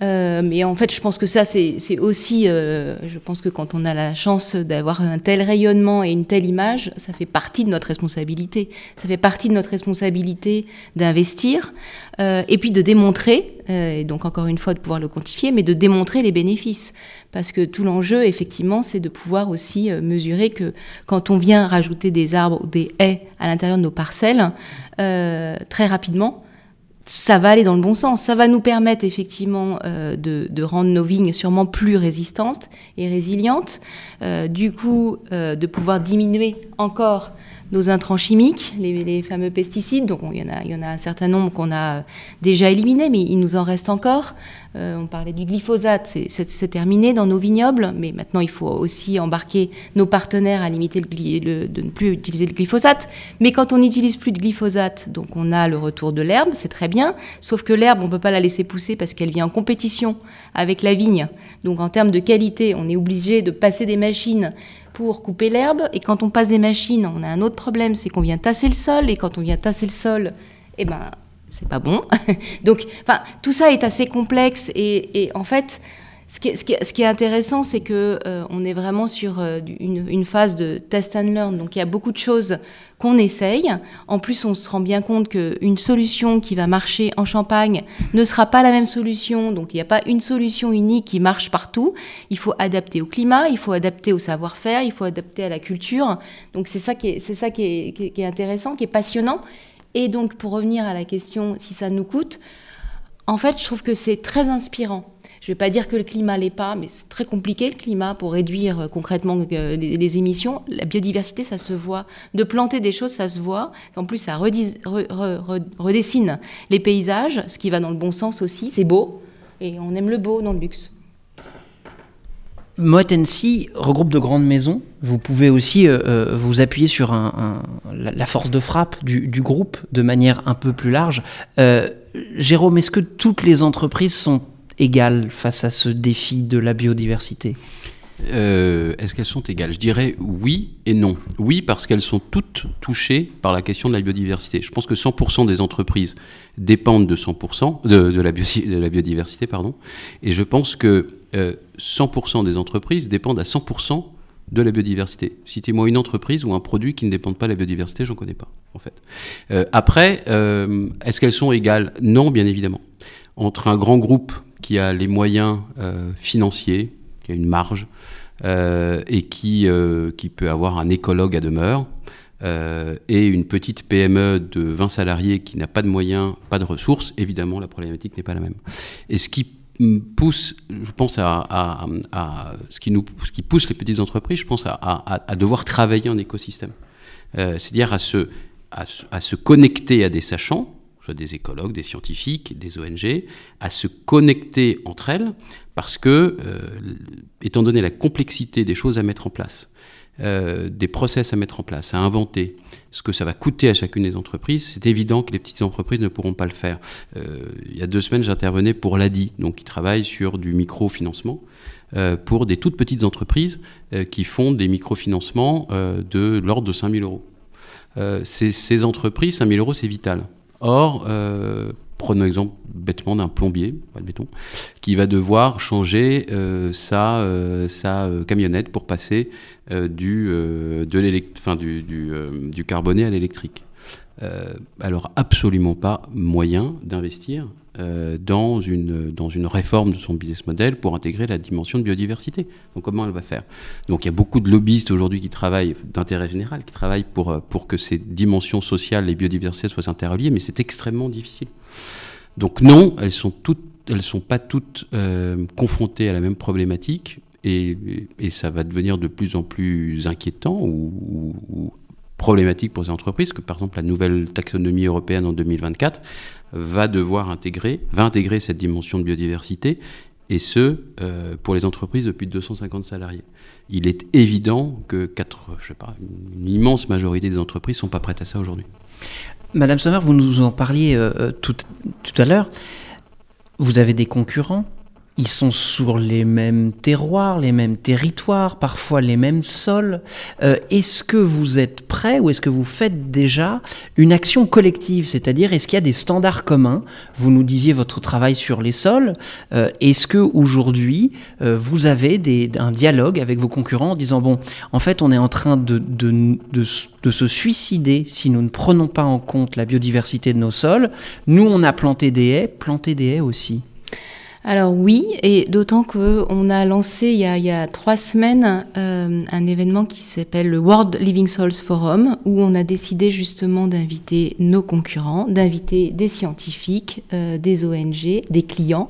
euh, mais en fait, je pense que ça, c'est aussi, euh, je pense que quand on a la chance d'avoir un tel rayonnement et une telle image, ça fait partie de notre responsabilité. Ça fait partie de notre responsabilité d'investir euh, et puis de démontrer, euh, et donc encore une fois de pouvoir le quantifier, mais de démontrer les bénéfices. Parce que tout l'enjeu, effectivement, c'est de pouvoir aussi euh, mesurer que quand on vient rajouter des arbres ou des haies à l'intérieur de nos parcelles, très rapidement, ça va aller dans le bon sens. Ça va nous permettre effectivement euh, de, rendre nos vignes sûrement plus résistantes et résilientes. Euh, du coup, euh, de pouvoir diminuer encore nos intrants chimiques, les, fameux pesticides. Donc, il y, en a, a un certain nombre qu'on a déjà éliminés, mais il nous en reste encore. Euh, on parlait du glyphosate, c'est terminé dans nos vignobles, mais maintenant il faut aussi embarquer nos partenaires à limiter le, le, de ne plus utiliser le glyphosate. Mais quand on n'utilise plus de glyphosate, donc on a le retour de l'herbe, c'est très bien, sauf que l'herbe, on ne peut pas la laisser pousser parce qu'elle vient en compétition avec la vigne. Donc en termes de qualité, on est obligé de passer des machines pour couper l'herbe. Et quand on passe des machines, on a un autre problème, c'est qu'on vient tasser le sol. Et quand on vient tasser le sol, eh ben, c'est pas bon. Donc, enfin, tout ça est assez complexe. Et, et en fait, ce qui, est, intéressant, c'est que euh, on est vraiment sur euh, une, phase de test and learn. Donc, il y a beaucoup de choses qu'on essaye. En plus, on se rend bien compte qu'une solution qui va marcher en Champagne ne sera pas la même solution. Donc, il n'y a pas une solution unique qui marche partout. Il faut adapter au climat, il faut adapter au savoir-faire, il faut adapter à la culture. Donc, c'est ça qui est, qui est intéressant, qui est passionnant. Et donc, pour revenir à la question si ça nous coûte, en fait, je trouve que c'est très inspirant. Je ne vais pas dire que le climat l'est pas, mais c'est très compliqué le climat pour réduire euh, concrètement euh, les, émissions. La biodiversité, ça se voit. De planter des choses, ça se voit. En plus, ça redessine les paysages, ce qui va dans le bon sens aussi. C'est beau, et on aime le beau dans le luxe. Moet regroupe de grandes maisons. Vous pouvez aussi euh, vous appuyer sur la force de frappe du, groupe de manière un peu plus large. Jérôme, est-ce que toutes les entreprises sont égales face à ce défi de la biodiversité euh, Est-ce qu'elles sont égales? Je dirais oui et non. Oui, parce qu'elles sont toutes touchées par la question de la biodiversité. Je pense que 100% des entreprises dépendent de 100% de, la, biodiversité, pardon. Et je pense que euh, 100% des entreprises dépendent à 100% de la biodiversité. Citez-moi une entreprise ou un produit qui ne dépend pas de la biodiversité, j'en connais pas, en fait. Euh, après, euh, est-ce qu'elles sont égales? Non, bien évidemment. Entre un grand groupe qui a les moyens euh, financiers, qui a une marge, et qui, qui peut avoir un écologue à demeure, et une petite PME de 20 salariés qui n'a pas de moyens, pas de ressources, évidemment, la problématique n'est pas la même. Et ce qui pousse, je pense à, ce, qui nous, ce qui pousse les petites entreprises, je pense à, devoir travailler en écosystème. Euh, c'est-à-dire à se, à, se connecter à des sachants, des écologues, des scientifiques, des ONG, à se connecter entre elles, parce que, euh, étant donné la complexité des choses à mettre en place, euh, des process à mettre en place, à inventer, ce que ça va coûter à chacune des entreprises, c'est évident que les petites entreprises ne pourront pas le faire. Euh, il y a deux semaines, j'intervenais pour l'ADI, donc qui travaille sur du microfinancement, pour des toutes petites entreprises qui font des microfinancements de l'ordre de 5000 euros. Ces, ces, entreprises, 5000 euros, c'est vital. Or, Prenons l'exemple bêtement d'un plombier, pas de béton, qui va devoir changer euh, sa, euh, sa euh, camionnette pour passer du, de du, du, du, carboné à l'électrique. alors absolument pas moyen d'investir euh, dans, une, dans une réforme de son business model pour intégrer la dimension de biodiversité. Donc comment elle va faire? Donc il y a beaucoup de lobbyistes aujourd'hui qui travaillent, d'intérêt général, qui travaillent pour, euh, pour que ces dimensions sociales et biodiversité soient interreliées, mais c'est extrêmement difficile. Donc non, elles sont toutes, elles sont pas toutes euh, confrontées à la même problématique. Et, et, ça va devenir de plus en plus inquiétant ou, ou problématique pour ces entreprises, que par exemple la nouvelle taxonomie européenne en 2024 va devoir intégrer, va intégrer cette dimension de biodiversité, et ce, euh, pour les entreprises de plus de 250 salariés. Il est évident que quatre, je sais pas, une immense majorité des entreprises ne sont pas prêtes à ça aujourd'hui. Madame Sommer, vous nous en parliez euh, euh, tout, tout à l'heure. Vous avez des concurrents ils sont sur les mêmes terroirs, les mêmes territoires, parfois les mêmes sols. Euh, est-ce que vous êtes prêt ou est-ce que vous faites déjà une action collective? C'est-à-dire, est-ce qu'il y a des standards communs? Vous nous disiez votre travail sur les sols. Euh, est-ce que aujourd'hui euh, vous avez un dialogue avec vos concurrents en disant bon, en fait, on est en train de, de se suicider si nous ne prenons pas en compte la biodiversité de nos sols. Nous, on a planté des haies, planter des haies aussi alors oui, et d'autant qu'on a lancé il y a, trois semaines euh, un événement qui s'appelle le World Living Souls Forum, où on a décidé justement d'inviter nos concurrents, d'inviter des scientifiques, euh, des ONG, des clients,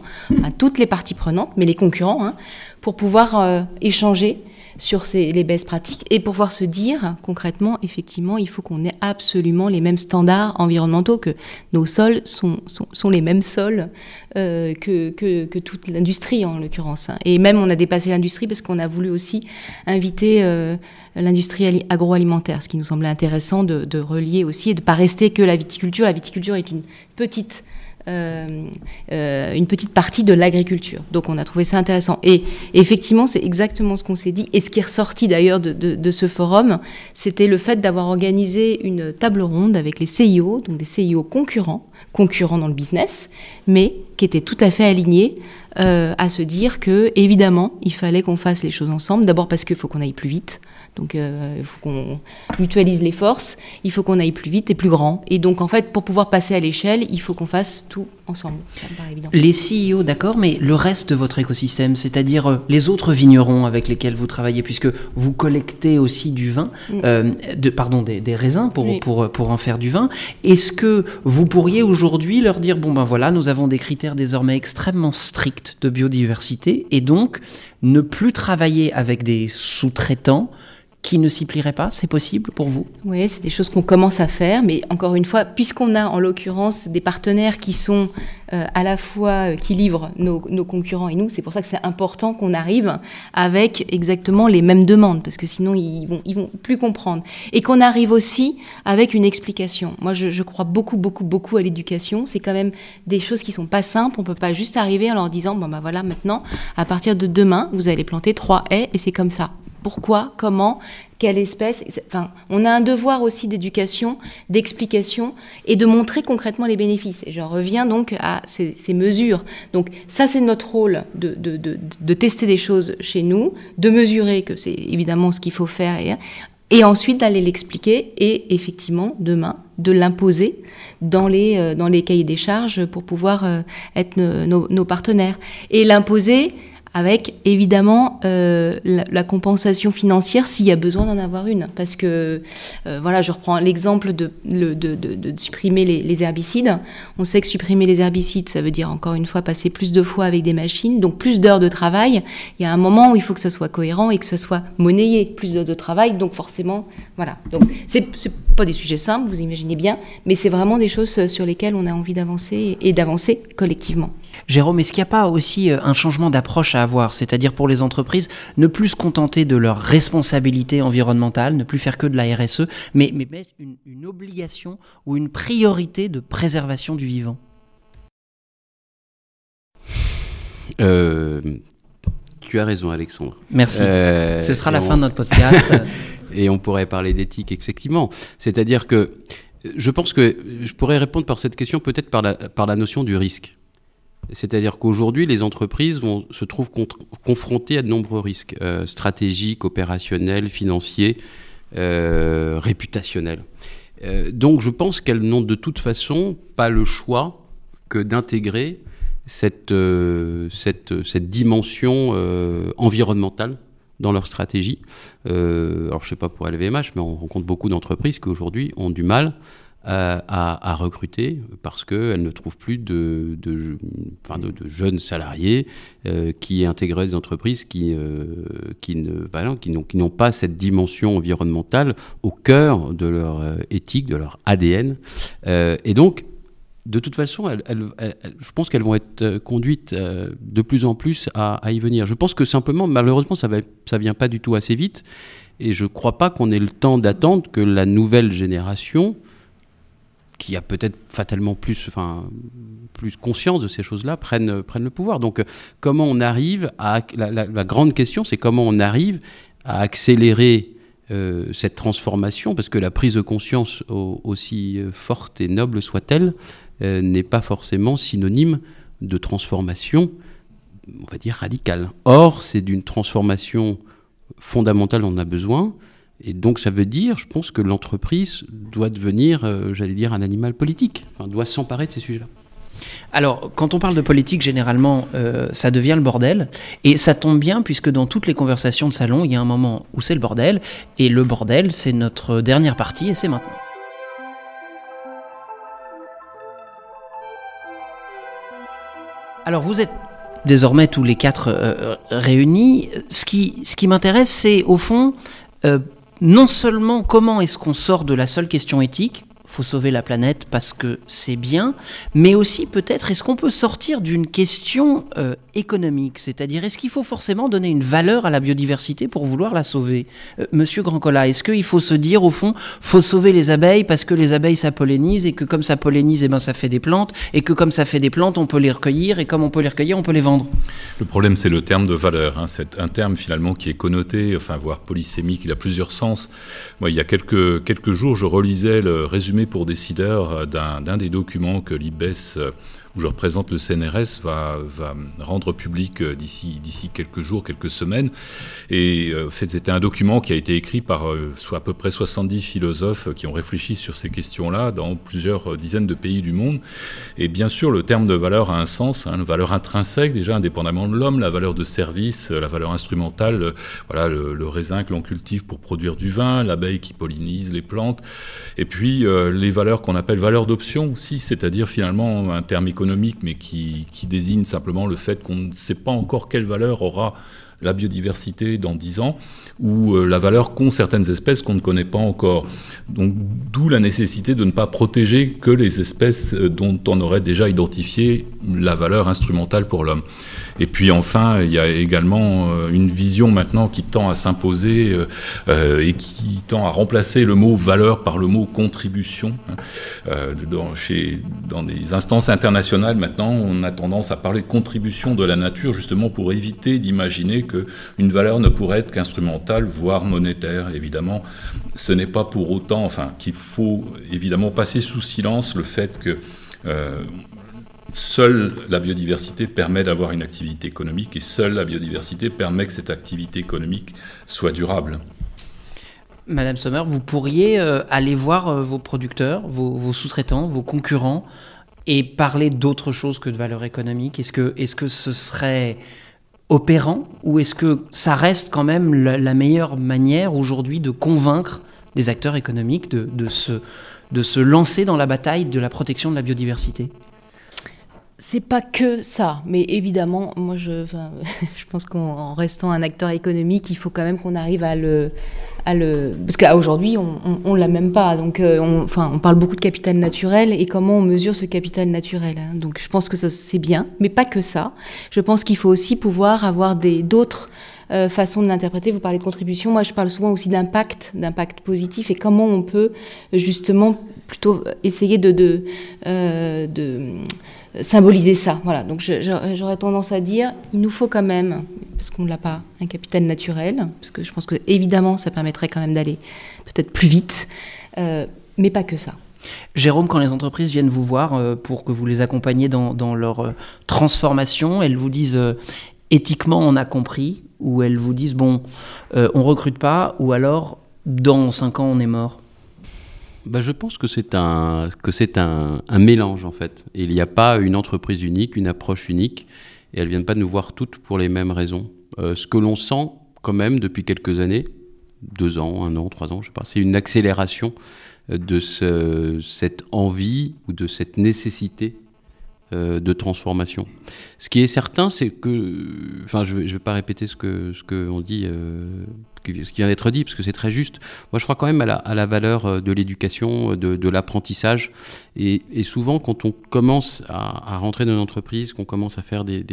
toutes les parties prenantes, mais les concurrents, hein, pour pouvoir euh, échanger sur les best pratiques et pour pouvoir se dire concrètement, effectivement, il faut qu'on ait absolument les mêmes standards environnementaux, que nos sols sont, sont, les mêmes sols euh, que, que, toute l'industrie en l'occurrence. Et même on a dépassé l'industrie parce qu'on a voulu aussi inviter euh, l'industrie agroalimentaire, ce qui nous semblait intéressant de, de relier aussi et de ne pas rester que la viticulture. La viticulture est une petite une petite partie de l'agriculture. Donc on a trouvé ça intéressant. Et, effectivement, c'est exactement ce qu'on s'est dit. Et ce qui est ressorti d'ailleurs de, ce forum, c'était le fait d'avoir organisé une table ronde avec les CIO, donc des CIO concurrents, concurrents dans le business, mais qui étaient tout à fait alignés euh, à se dire que, évidemment, il fallait qu'on fasse les choses ensemble. D'abord parce qu'il faut qu'on aille plus vite. Donc euh, il faut qu'on mutualise les forces, il faut qu'on aille plus vite et plus grand. Et donc en fait, pour pouvoir passer à l'échelle, il faut qu'on fasse tout ensemble. Ça me paraît évident. Les CEO, d'accord, mais le reste de votre écosystème, c'est-à-dire euh, les autres vignerons avec lesquels vous travaillez, puisque vous collectez aussi du vin, mm. euh, de, pardon, des, raisins pour, pour, pour en faire du vin, est-ce que vous pourriez aujourd'hui leur dire, bon ben voilà, nous avons des critères désormais extrêmement stricts de biodiversité, et donc ne plus travailler avec des sous-traitants qui ne s'y plierait pas C'est possible pour vous? Oui, c'est des choses qu'on commence à faire, mais encore une fois, puisqu'on a en l'occurrence des partenaires qui sont euh, à la fois euh, qui livrent nos, concurrents et nous, c'est pour ça que c'est important qu'on arrive avec exactement les mêmes demandes, parce que sinon ils vont, ils vont plus comprendre. Et qu'on arrive aussi avec une explication. Moi, je, crois beaucoup, beaucoup, beaucoup à l'éducation. C'est quand même des choses qui sont pas simples. On peut pas juste arriver en leur disant, bon bah voilà, maintenant, à partir de demain, vous allez planter trois haies et c'est comme ça pourquoi, comment, quelle espèce. Enfin, on a un devoir aussi d'éducation, d'explication et de montrer concrètement les bénéfices. Et j'en reviens donc à ces, mesures. Donc ça, c'est notre rôle de, tester des choses chez nous, de mesurer que c'est évidemment ce qu'il faut faire et, et ensuite d'aller l'expliquer et effectivement, demain, de l'imposer dans les, euh, dans les cahiers des charges pour pouvoir euh, être nos, nos partenaires. Et l'imposer, avec évidemment euh, la, compensation financière s'il y a besoin d'en avoir une. Parce que, euh, voilà, je reprends l'exemple de, de, supprimer les, herbicides. On sait que supprimer les herbicides, ça veut dire encore une fois passer plus de fois avec des machines, donc plus d'heures de travail. Il y a un moment où il faut que ça soit cohérent et que ça soit monnayé, plus d'heures de travail, donc forcément, voilà. Donc, c'est pas des sujets simples, vous imaginez bien, mais c'est vraiment des choses sur lesquelles on a envie d'avancer et d'avancer collectivement. Jérôme, est-ce qu'il n'y a pas aussi euh, un changement d'approche à avoir C'est-à-dire pour les entreprises, ne plus se contenter de leur responsabilité environnementale, ne plus faire que de la RSE, mais, mettre une, obligation ou une priorité de préservation du vivant euh, Tu as raison, Alexandre. Merci. Euh, Ce sera la fin de notre podcast. et on pourrait parler d'éthique, effectivement. C'est-à-dire que je pense que je pourrais répondre par cette question peut-être par la, par la notion du risque. C'est-à-dire qu'aujourd'hui, les entreprises se trouvent confrontées à de nombreux risques euh, stratégiques, opérationnels, financiers, euh, réputationnels. Euh, donc je pense qu'elles n'ont de toute façon pas le choix que d'intégrer cette, dimension environnementale dans leur stratégie. alors je ne sais pas pour LVMH, mais on rencontre beaucoup d'entreprises qui aujourd'hui ont du mal euh, à, recruter parce qu'elles ne trouvent plus de, jeunes salariés euh, qui intégreraient des entreprises qui, euh, ne, qui n'ont pas cette dimension environnementale au cœur de leur éthique, de leur ADN. et donc, de toute façon, je pense qu'elles vont être conduites de plus en plus à, y venir. Je pense que simplement, malheureusement, ça ne vient pas du tout assez vite. Et je ne crois pas qu'on ait le temps d'attendre que la nouvelle génération qui a peut-être fatalement plus, enfin, plus conscience de ces choses-là, prennent, le pouvoir. Donc, comment on arrive à. La, grande question, c'est comment on arrive à accélérer euh, cette transformation, parce que la prise de conscience, aussi euh, forte et noble soit-elle, euh, n'est pas forcément synonyme de transformation, on va dire, radicale. Or, c'est d'une transformation fondamentale dont on a besoin, et donc ça veut dire, je pense, que l'entreprise doit devenir, euh, j'allais dire, un animal politique, enfin, doit s'emparer de ces sujets-là. Alors, quand on parle de politique, généralement, euh, ça devient le bordel. Et ça tombe bien, puisque dans toutes les conversations de salon, il y a un moment où c'est le bordel. Et le bordel, c'est notre dernière partie, et c'est maintenant. Alors, vous êtes désormais tous les quatre euh, réunis. Ce qui, ce qui m'intéresse, c'est au fond non seulement comment est-ce qu'on sort de la seule question éthique, faut sauver la planète parce que c'est bien, mais aussi peut-être est-ce qu'on peut sortir d'une question euh, économique, c'est-à-dire est-ce qu'il faut forcément donner une valeur à la biodiversité pour vouloir la sauver? Euh, Monsieur Grandcola, est-ce qu'il faut se dire au fond, faut sauver les abeilles parce que les abeilles ça pollinise et que comme ça pollinise, eh ben ça fait des plantes et que comme ça fait des plantes, on peut les recueillir et comme on peut les recueillir, on peut les vendre? Le problème c'est le terme de valeur, hein. c'est un terme finalement qui est connoté, enfin voire polysémique, il a plusieurs sens. Moi il y a quelques jours je relisais le résumé pour décideurs euh, d'un des documents que l'IBES euh, où je représente le CNRS, va, va rendre public euh, d'ici, d'ici quelques jours, quelques semaines. Et euh, en fait, c'était un document qui a été écrit par euh, soit à peu près 70 philosophes qui ont réfléchi sur ces questions-là dans plusieurs dizaines de pays du monde. Et bien sûr, le terme de valeur a un sens, hein, une valeur intrinsèque déjà, indépendamment de l'homme, la valeur de service, la valeur instrumentale, voilà, le, raisin que l'on cultive pour produire du vin, l'abeille qui pollinise les plantes, et puis les valeurs qu'on appelle valeurs d'option aussi, c'est-à-dire finalement un terme économique, mais qui, désigne simplement le fait qu'on ne sait pas encore quelle valeur aura la biodiversité dans 10 ans, ou euh, la valeur qu'ont certaines espèces qu'on ne connaît pas encore. D'où la nécessité de ne pas protéger que les espèces euh, dont on aurait déjà identifié la valeur instrumentale pour l'homme. Et puis enfin, il y a également euh, une vision maintenant qui tend à s'imposer et qui tend à remplacer le mot valeur par le mot contribution. Hein. dans, chez, dans des instances internationales maintenant, on a tendance à parler de contribution de la nature justement pour éviter d'imaginer qu'une valeur ne pourrait être qu'instrumentale, voire monétaire, évidemment. Ce n'est pas pour autant, enfin, qu'il faut évidemment passer sous silence le fait que euh, seule la biodiversité permet d'avoir une activité économique et seule la biodiversité permet que cette activité économique soit durable. Madame Sommer, vous pourriez euh, aller voir euh, vos producteurs, vos, sous-traitants, vos concurrents et parler d'autre chose que de valeur économique Est-ce que, ce serait opérant ou est-ce que ça reste quand même la, meilleure manière aujourd'hui de convaincre des acteurs économiques de, de se lancer dans la bataille de la protection de la biodiversité? C'est pas que ça, mais évidemment, moi je, je pense qu'en restant un acteur économique, il faut quand même qu'on arrive à le, à le, parce qu'aujourd'hui on, on, l'a même pas, donc euh, on, enfin on parle beaucoup de capital naturel et comment on mesure ce capital naturel. Hein. Donc je pense que c'est bien, mais pas que ça. Je pense qu'il faut aussi pouvoir avoir des d'autres euh, façons de l'interpréter. Vous parlez de contribution, moi je parle souvent aussi d'impact, d'impact positif et comment on peut justement plutôt essayer de, de, euh, de symboliser ça. Voilà. Donc j'aurais tendance à dire, il nous faut quand même, parce qu'on ne l'a pas, un capital naturel, parce que je pense que évidemment ça permettrait quand même d'aller peut-être plus vite, euh, mais pas que ça. Jérôme, quand les entreprises viennent vous voir euh, pour que vous les accompagniez dans, leur euh, transformation, elles vous disent éthiquement on a compris, ou elles vous disent bon, on recrute pas, ou alors dans 5 ans on est mort? Bah, je pense que c'est un, que c'est un, mélange en fait. il n'y a pas une entreprise unique, une approche unique, et elles ne viennent pas nous voir toutes pour les mêmes raisons. Euh, ce que l'on sent quand même depuis quelques années, deux ans, un an, trois ans, je sais pas, c'est une accélération de ce, cette envie ou de cette nécessité euh, de transformation. Ce qui est certain, c'est que, enfin, je ne vais, pas répéter ce que ce que on dit, euh, ce qui vient d'être dit, parce que c'est très juste. Moi, je crois quand même à la, valeur euh, de l'éducation, de, de l'apprentissage, et, souvent, quand on commence à, rentrer dans une entreprise, qu'on commence à faire des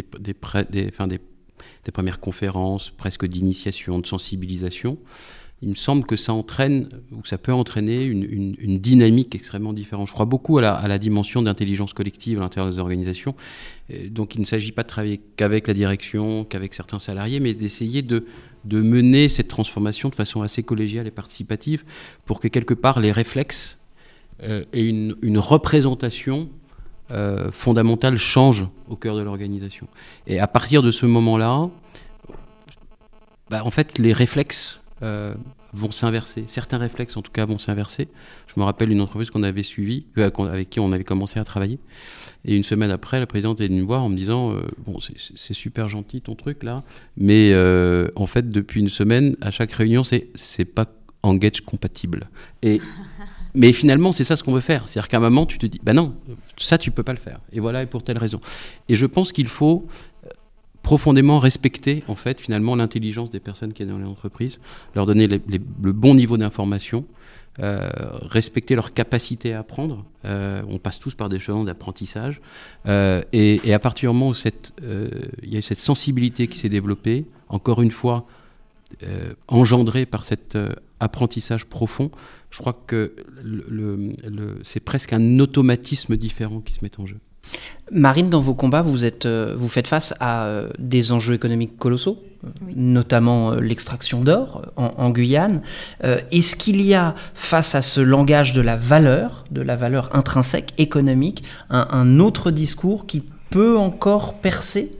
premières conférences, presque d'initiation, de sensibilisation, il me semble que ça entraîne, ou ça peut entraîner une, dynamique extrêmement différente. Je crois beaucoup à la, dimension d'intelligence collective à l'intérieur des organisations. donc il ne s'agit pas de travailler qu'avec la direction, qu'avec certains salariés, mais d'essayer de, mener cette transformation de façon assez collégiale et participative pour que quelque part les réflexes euh, et une, une représentation euh, fondamentale changent au cœur de l'organisation. Et à partir de ce moment-là, bah, en fait, les réflexes euh, vont s'inverser. Certains réflexes, en tout cas, vont s'inverser. Je me rappelle une entreprise qu'on avait suivie, euh, avec qui on avait commencé à travailler. Et une semaine après, la présidente est venue me voir en me disant euh, Bon, c'est super gentil ton truc là, mais en fait, depuis une semaine, à chaque réunion, c'est pas engage compatible. Et. Mais finalement, c'est ça ce qu'on veut faire. C'est-à-dire qu'à un moment, tu te dis, bah non, ça, tu peux pas le faire. Et voilà, et pour telle raison. Et je pense qu'il faut profondément respecter en fait finalement l'intelligence des personnes qui sont dans les entreprises, leur donner le bon niveau d'information, euh, respecter leur capacité à apprendre. Euh, on passe tous par des chemins d'apprentissage. Euh, et, à partir du moment où il y a cette sensibilité qui s'est développée, encore une fois, engendrée par cet apprentissage profond, je crois que c'est presque un automatisme différent qui se met en jeu. Marine, dans vos combats, vous, êtes, euh, vous faites face à euh, des enjeux économiques colossaux, notamment euh, l'extraction d'or en, Guyane. Est-ce qu'il y a, face à ce langage de la valeur, de la valeur intrinsèque économique, un autre discours qui peut encore percer?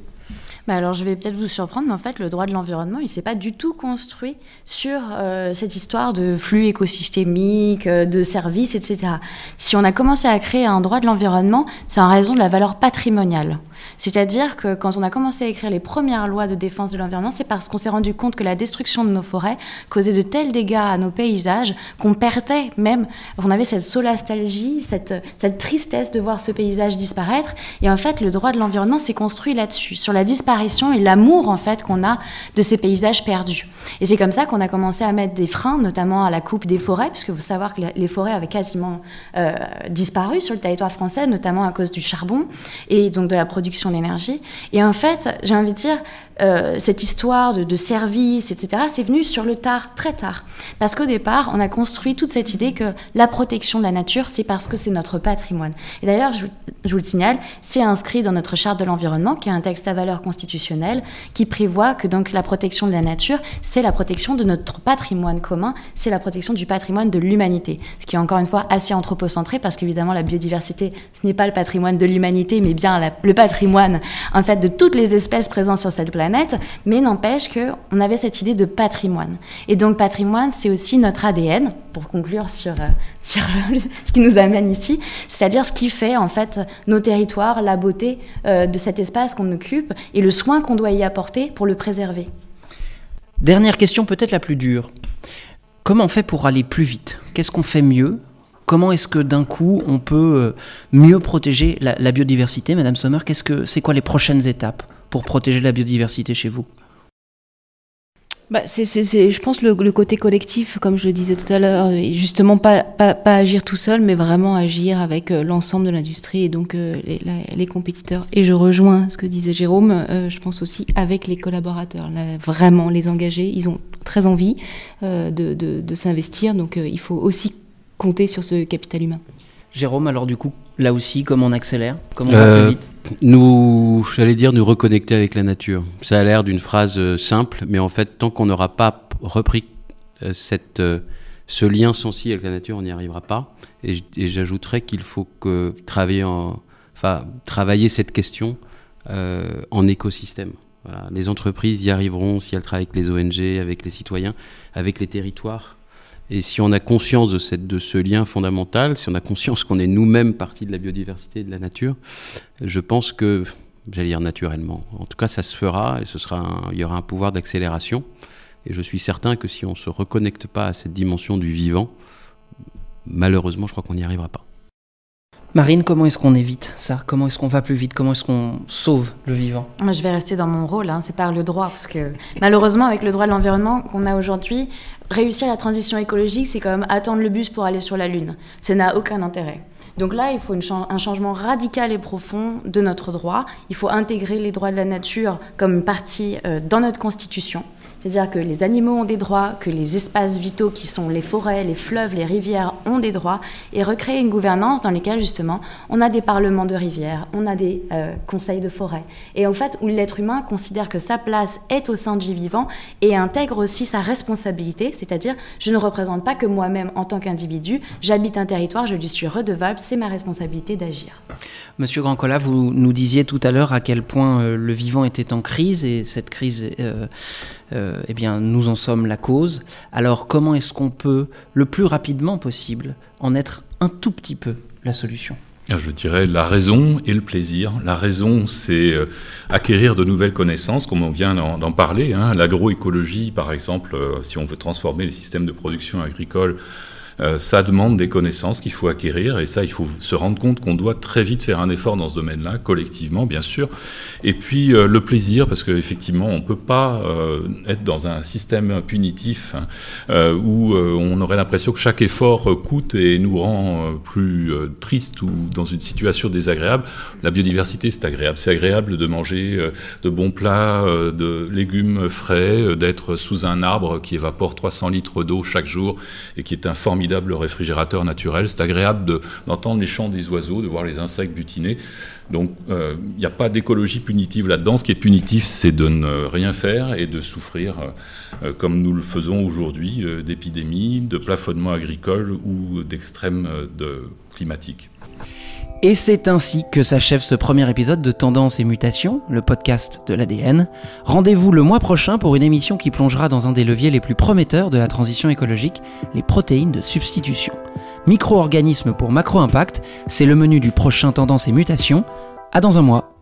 Bah, alors je vais peut-être vous surprendre, mais en fait le droit de l'environnement, il s'est pas du tout construit sur euh, cette histoire de flux écosystémiques, euh, de services, etc. Si on a commencé à créer un droit de l'environnement, c'est en raison de la valeur patrimoniale. C'est-à-dire que quand on a commencé à écrire les premières lois de défense de l'environnement, c'est parce qu'on s'est rendu compte que la destruction de nos forêts causait de tels dégâts à nos paysages qu'on perdait même, on avait cette solastalgie, cette, cette tristesse de voir ce paysage disparaître. Et en fait, le droit de l'environnement s'est construit là-dessus, sur la disparition et l'amour en fait qu'on a de ces paysages perdus. Et c'est comme ça qu'on a commencé à mettre des freins, notamment à la coupe des forêts, puisque vous savez que les forêts avaient quasiment euh, disparu sur le territoire français, notamment à cause du charbon et donc de la production d'énergie. Et en fait, j'ai envie de dire, euh, cette histoire de, service, etc., c'est venu sur le tard, très tard. Parce qu'au départ, on a construit toute cette idée que la protection de la nature, c'est parce que c'est notre patrimoine. Et d'ailleurs, je, vous le signale, c'est inscrit dans notre charte de l'environnement, qui est un texte à valeur constitutionnelle, qui prévoit que donc la protection de la nature, c'est la protection de notre patrimoine commun, c'est la protection du patrimoine de l'humanité. Ce qui est encore une fois assez anthropocentré, parce qu'évidemment, la biodiversité, ce n'est pas le patrimoine de l'humanité, mais bien le patrimoine, en fait, de toutes les espèces présentes sur cette planète mais n'empêche qu'on avait cette idée de patrimoine. Et donc patrimoine, c'est aussi notre ADN, pour conclure sur, euh, sur ce qui nous amène ici, c'est-à-dire ce qui fait en fait nos territoires, la beauté euh, de cet espace qu'on occupe et le soin qu'on doit y apporter pour le préserver. Dernière question peut-être la plus dure. Comment on fait pour aller plus vite? Qu'est-ce qu'on fait mieux? Comment est-ce que d'un coup on peut euh, mieux protéger la, la biodiversité, Madame Sommer Qu'est-ce que c'est quoi les prochaines étapes? Pour protéger la biodiversité chez vous bah, c'est, je pense, le, le, côté collectif, comme je le disais tout à l'heure, justement pas, pas, pas, agir tout seul, mais vraiment agir avec euh, l'ensemble de l'industrie et donc euh, les, compétiteurs. Et je rejoins ce que disait Jérôme, euh, je pense aussi avec les collaborateurs, vraiment les engager, ils ont très envie de, de, de, s'investir, donc il faut aussi compter sur ce capital humain. Jérôme, alors du coup, là aussi, comment on accélère Comment on va plus vite Nous, j'allais dire, nous reconnecter avec la nature. Ça a l'air d'une phrase euh, simple, mais en fait, tant qu'on n'aura pas repris euh, cette, euh, ce lien sensible avec la nature, on n'y arrivera pas. Et, et j'ajouterais qu'il faut que travailler, en, enfin, travailler cette question euh, en écosystème. Voilà. Les entreprises y arriveront si elles travaillent avec les ONG, avec les citoyens, avec les territoires. Et si on a conscience de, cette, de ce lien fondamental, si on a conscience qu'on est nous-mêmes partie de la biodiversité et de la nature, je pense que, j'allais dire naturellement, en tout cas ça se fera et ce sera il y aura un pouvoir d'accélération. Et je suis certain que si on ne se reconnecte pas à cette dimension du vivant, malheureusement je crois qu'on n'y arrivera pas. Marine, comment est-ce qu'on évite ça? Comment est-ce qu'on va plus vite? Comment est-ce qu'on sauve le vivant? Moi, je vais rester dans mon rôle, hein, c'est par le droit, parce que malheureusement, avec le droit de l'environnement qu'on a aujourd'hui, réussir la transition écologique, c'est quand même attendre le bus pour aller sur la Lune. Ça n'a aucun intérêt. Donc là, il faut un changement radical et profond de notre droit. Il faut intégrer les droits de la nature comme partie euh, dans notre Constitution. C'est-à-dire que les animaux ont des droits, que les espaces vitaux qui sont les forêts, les fleuves, les rivières ont des droits, et recréer une gouvernance dans laquelle justement on a des parlements de rivières, on a des euh, conseils de forêt, et en fait où l'être humain considère que sa place est au sein du vivant et intègre aussi sa responsabilité, c'est-à-dire je ne représente pas que moi-même en tant qu'individu, j'habite un territoire, je lui suis redevable, c'est ma responsabilité d'agir. Monsieur Grandcola, vous nous disiez tout à l'heure à quel point euh, le vivant était en crise et cette crise, euh, euh, eh bien, nous en sommes la cause. Alors, comment est-ce qu'on peut, le plus rapidement possible, en être un tout petit peu la solution? Je dirais la raison et le plaisir. La raison, c'est euh, acquérir de nouvelles connaissances, comme on vient d'en parler. Hein. L'agroécologie, par exemple, euh, si on veut transformer les systèmes de production agricole euh, ça demande des connaissances qu'il faut acquérir et ça, il faut se rendre compte qu'on doit très vite faire un effort dans ce domaine-là, collectivement, bien sûr. Et puis euh, le plaisir, parce qu'effectivement, on ne peut pas euh, être dans un système punitif hein, euh, où on aurait l'impression que chaque effort coûte et nous rend plus triste ou dans une situation désagréable. La biodiversité, c'est agréable. C'est agréable de manger de bons plats, de légumes frais, d'être sous un arbre qui évapore 300 litres d'eau chaque jour et qui est un formidable réfrigérateur naturel. C'est agréable d'entendre de, les chants des oiseaux, de voir les insectes butiner. Donc il euh, n'y a pas d'écologie punitive là-dedans. Ce qui est punitif, c'est de ne rien faire et de souffrir, euh, comme nous le faisons aujourd'hui, euh, d'épidémies, de plafonnement agricole ou d'extrêmes de climatiques. Et c'est ainsi que s'achève ce premier épisode de Tendance et Mutation, le podcast de l'ADN. Rendez-vous le mois prochain pour une émission qui plongera dans un des leviers les plus prometteurs de la transition écologique, les protéines de substitution. Micro-organismes pour macro-impact, c'est le menu du prochain Tendance et Mutation. À dans un mois.